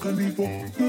Canipo.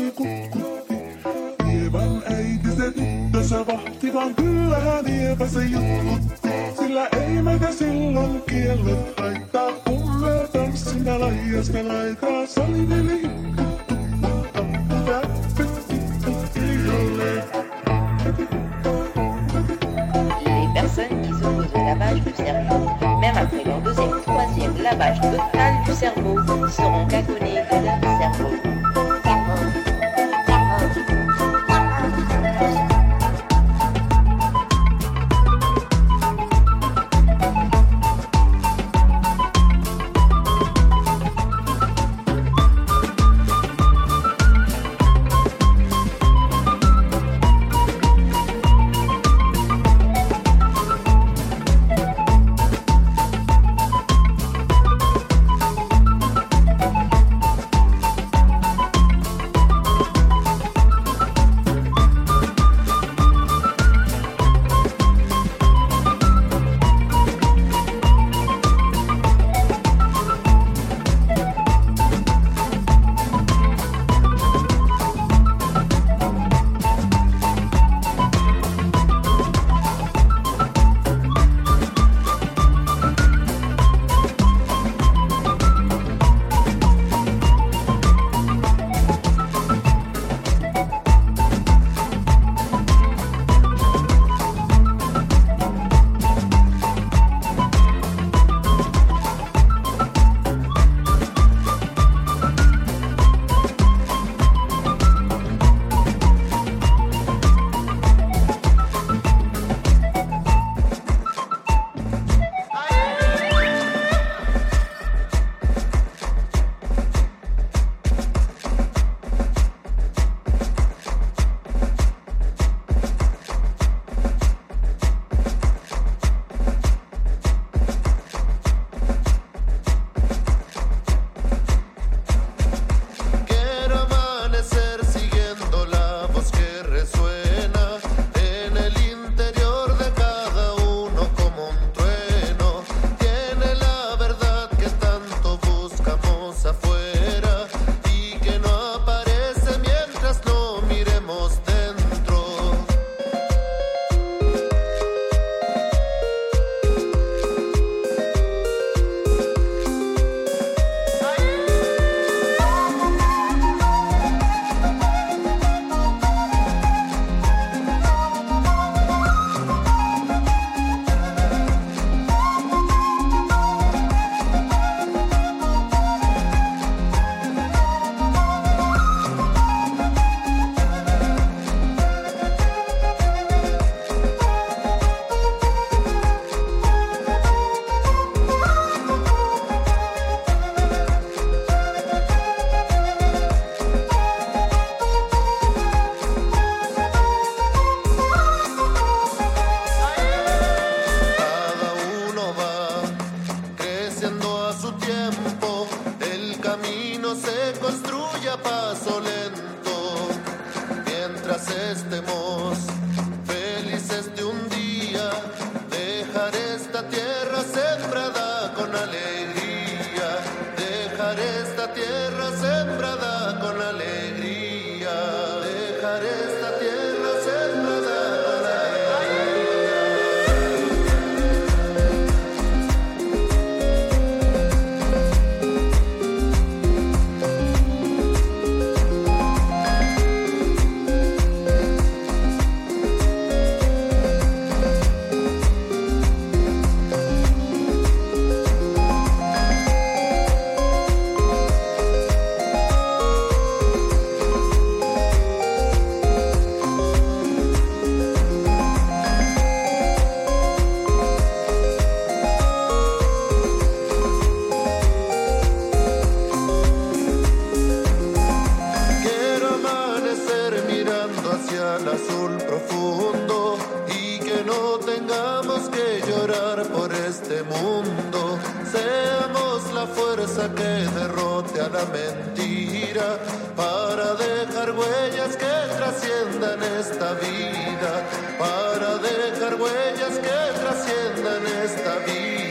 tierra sembrada. mentira para dejar huellas que trasciendan esta vida, para dejar huellas que trasciendan esta vida.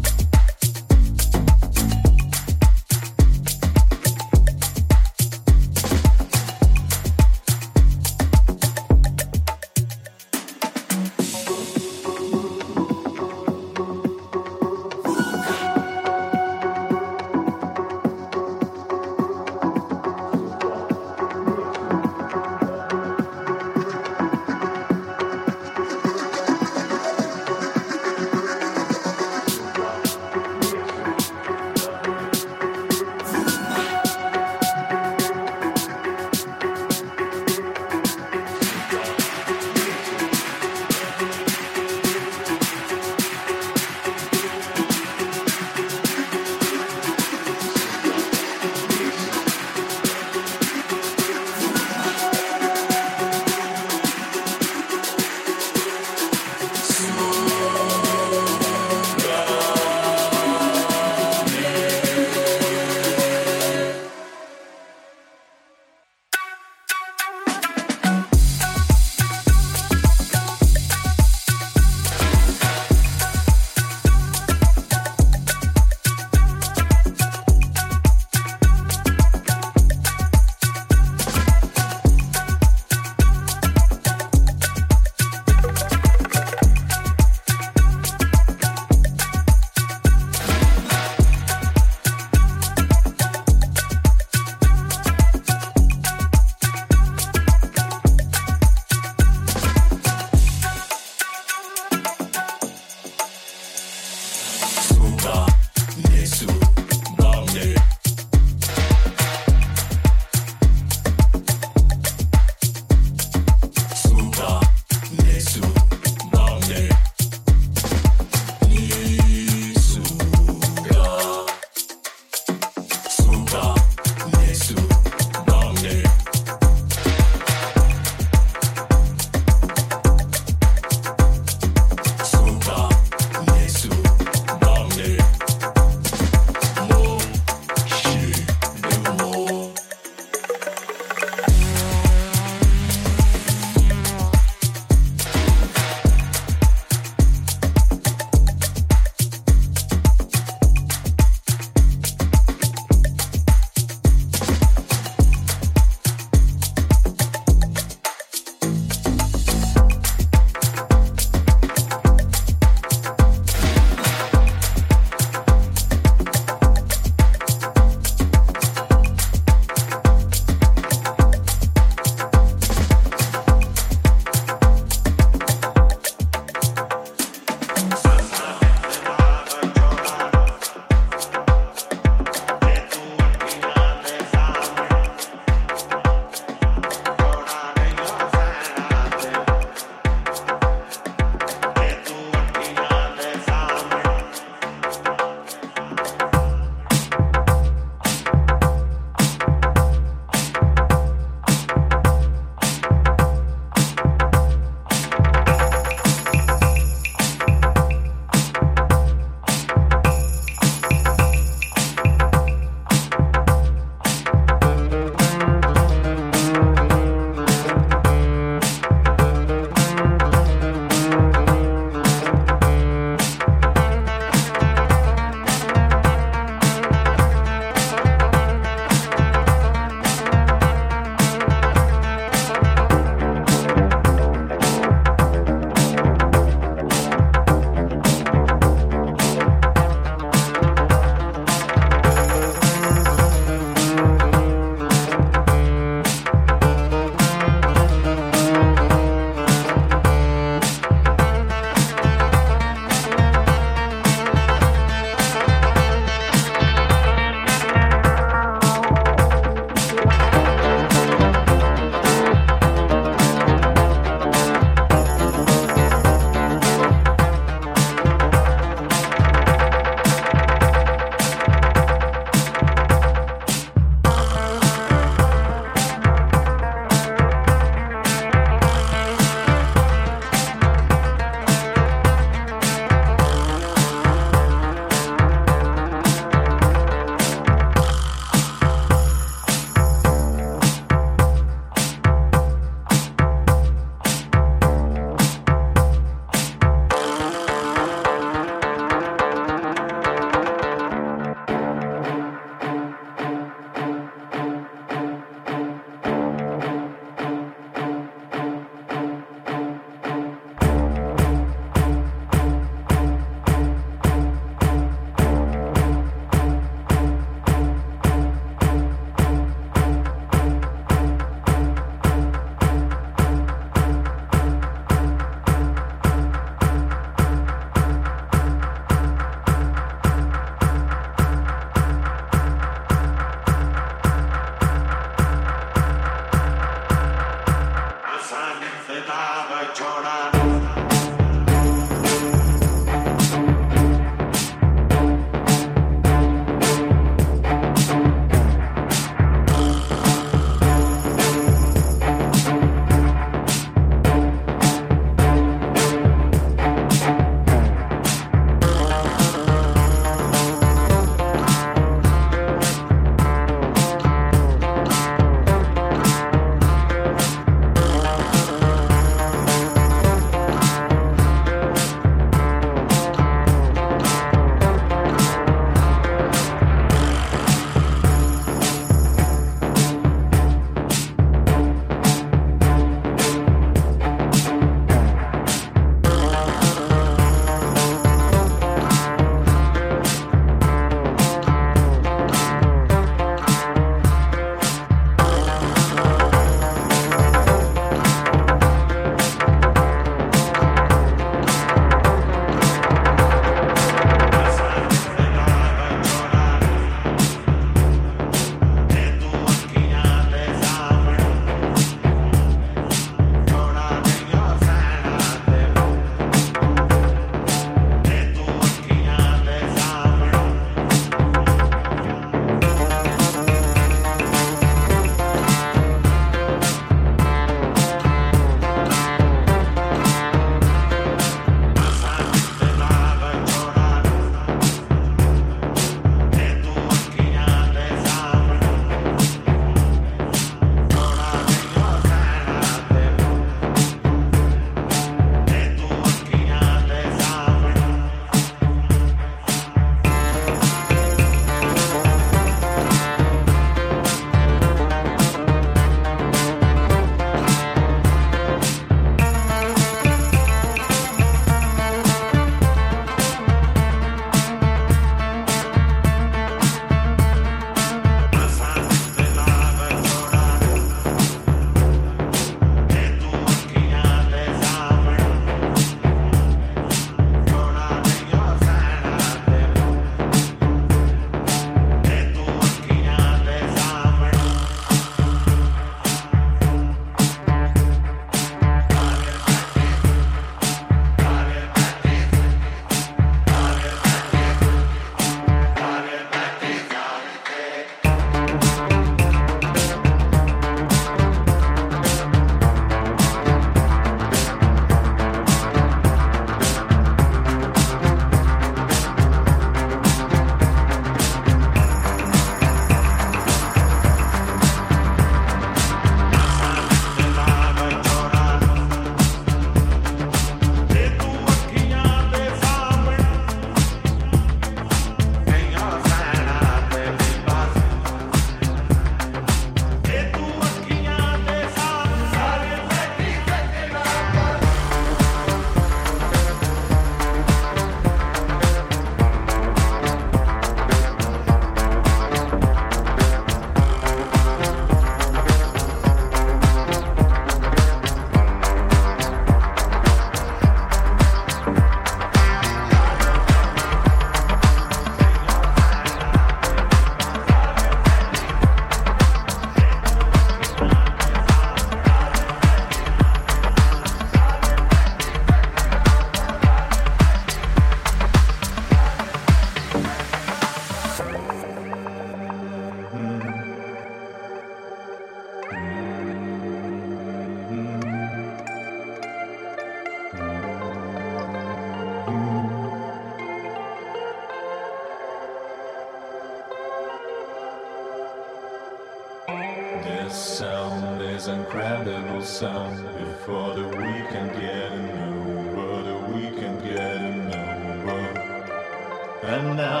Now.